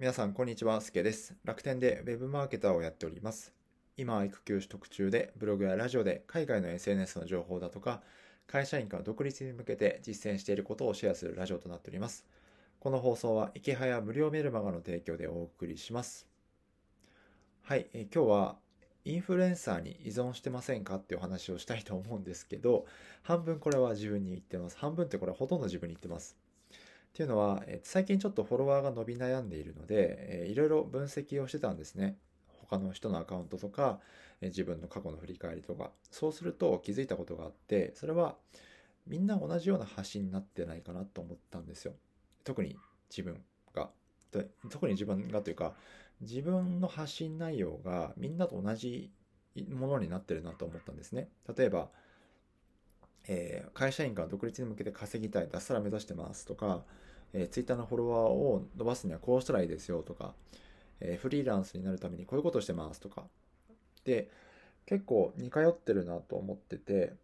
皆さん、こんにちは。すけです。楽天で Web マーケターをやっております。今育休取得中で、ブログやラジオで海外の SNS の情報だとか、会社員から独立に向けて実践していることをシェアするラジオとなっております。この放送は、池早無料メルマガの提供でお送りします。はい、え今日は、インフルエンサーに依存してませんかっていう話をしたいと思うんですけど、半分これは自分に言ってます。半分ってこれはほとんど自分に言ってます。っていうのは、え最近ちょっとフォロワーが伸び悩んでいるので、えいろいろ分析をしてたんですね。他の人のアカウントとか、え自分の過去の振り返りとか。そうすると気づいたことがあって、それはみんな同じような発信になってないかなと思ったんですよ。特に自分が。特に自分がというか、自分の発信内容がみんなと同じものになってるなと思ったんですね。例えば、えー、会社員から独立に向けて稼ぎたい、脱サラ目指してますとか、えー、Twitter のフォロワーを伸ばすにはこうしたらいいですよとか、えー、フリーランスになるためにこういうことしてますとか。で、結構似通ってるなと思ってて、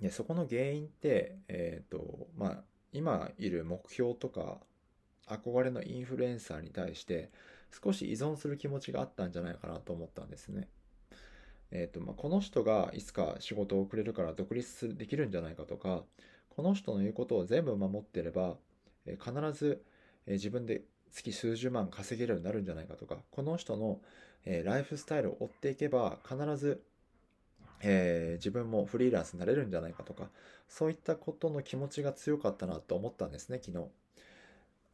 でそこの原因って、えっ、ー、と、まあ、今いる目標とか、憧れのインフルエンサーに対して少し依存する気持ちがあったんじゃないかなと思ったんですね。え、ー、と、まあ、この人がいつか仕事をくれるから独立できるんじゃないかとか、この人の言うことを全部守ってれば、え必ず、え自分で月数十万稼げるようになるんじゃないかとか、この人の、えライフスタイルを追っていけば必ず、え、自分もフリーランスになれるんじゃないかとか、そういったことの気持ちが強かったなと思ったんですね、昨日。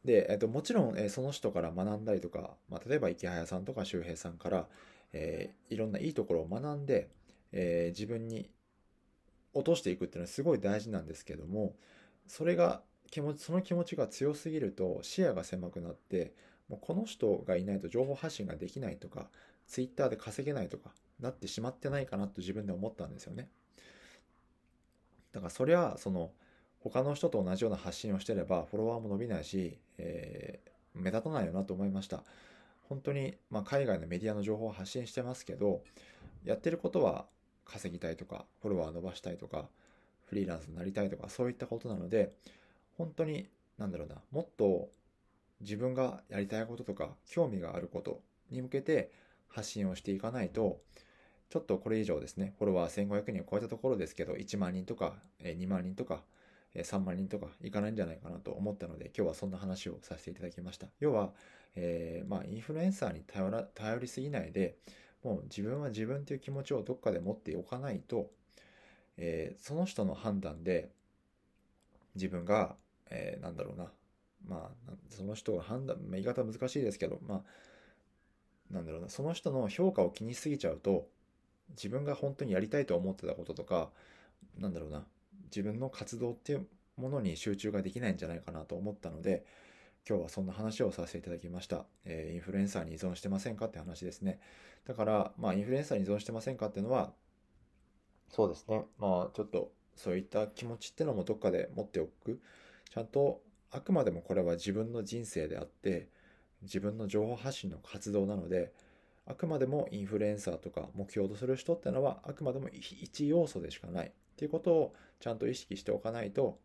で、えっと、もちろん、え、その人から学んだりとか、まあ、例えば池早さんとか周平さんから、えー、いろんないいところを学んで、え自分に落としていくっていうのはすごい大事なんですけども、それが気持ち、その気持ちが強すぎると視野が狭くなって、もうこの人がいないと情報発信ができないとか、ツイッターで稼げないとか、なってしまってないかなと自分で思ったんですよね。だからそりゃ、その、他の人と同じような発信をしてれば、フォロワーも伸びないし、えー、目立たないよなと思いました。本当に、まあ、海外のメディアの情報を発信してますけど、やってることは稼ぎたいとか、フォロワー伸ばしたいとか、フリーランスになりたいとか、そういったことなので、本当に、なんだろうな、もっと自分がやりたいこととか、興味があることに向けて発信をしていかないと、ちょっとこれ以上ですね、フォロワー1500人を超えたところですけど、1万人とか、2万人とか、3万人とかいかないんじゃないかなと思ったので、今日はそんな話をさせていただきました。要は、えー、まあ、インフルエンサーに頼ら頼りすぎないで、もう自分は自分という気持ちをどっかで持っておかないと、えー、その人の判断で自分がえー、なんだろうな。まあ、その人が判断、言い方難しいですけど、まあ、なんだろうな、その人の評価を気にしすぎちゃうと、自分が本当にやりたいと思ってたこととか、なんだろうな、自分の活動っていうものに集中ができないんじゃないかなと思ったので、今日はそんな話をさせていただきました。えー、インフルエンサーに依存してませんかって話ですね。だから、まあ、インフルエンサーに依存してませんかっていうのは、そうですね。まあ、ちょっと、そういった気持ちってのもどっかで持っておく。ちゃんとあくまでもこれは自分の人生であって自分の情報発信の活動なのであくまでもインフルエンサーとか目標とする人ってのはあくまでも一要素でしかないっていうことをちゃんと意識しておかないと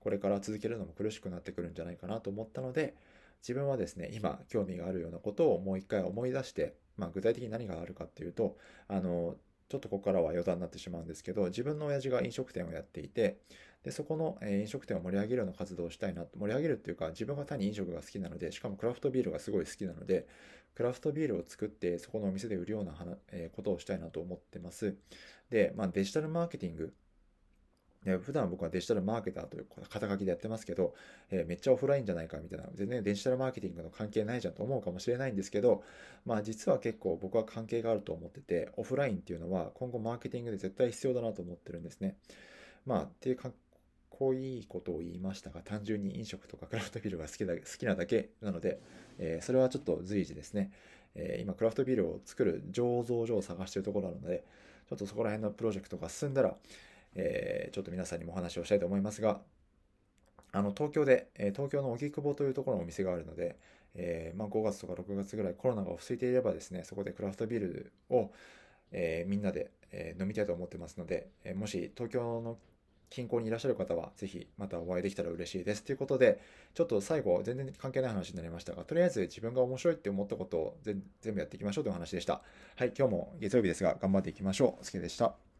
これから続けるのも苦しくなってくるんじゃないかなと思ったので自分はですね今興味があるようなことをもう一回思い出して、まあ、具体的に何があるかっていうとあのちょっとここからは余談になってしまうんですけど自分の親父が飲食店をやっていてで、そこの、飲食店を盛り上げるような活動をしたいな、盛り上げるっていうか、自分が単に飲食が好きなので、しかもクラフトビールがすごい好きなので、クラフトビールを作って、そこのお店で売るようなえことをしたいなと思ってます。で、まあ、デジタルマーケティング。で普段僕はデジタルマーケターという肩書きでやってますけど、えー、めっちゃオフラインじゃないかみたいな、全然デジタルマーケティングの関係ないじゃんと思うかもしれないんですけど、まあ実は結構僕は関係があると思ってて、オフラインっていうのは今後マーケティングで絶対必要だなと思ってるんですね。まあっていうこういいことを言いましたが、単純に飲食とかクラフトビールが好きだ好きなだけなので、えー、それはちょっと随時ですね、えー、今クラフトビールを作る醸造所を探しているところなので、ちょっとそこら辺のプロジェクトが進んだら、えー、ちょっと皆さんにもお話をしたいと思いますが、あの、東京で、え東京の荻窪というところのお店があるので、えまあ、5月とか6月ぐらいコロナが落ち着いていればですね、そこでクラフトビールを、えみんなで、え飲みたいと思ってますので、えもし東京の近郊にいらっしゃる方は、ぜひまたお会いできたら嬉しいです。ということで、ちょっと最後、全然関係ない話になりましたが、とりあえず自分が面白いって思ったことを全部やっていきましょうという話でした。はい、今日も月曜日ですが、頑張っていきましょう。すけでした。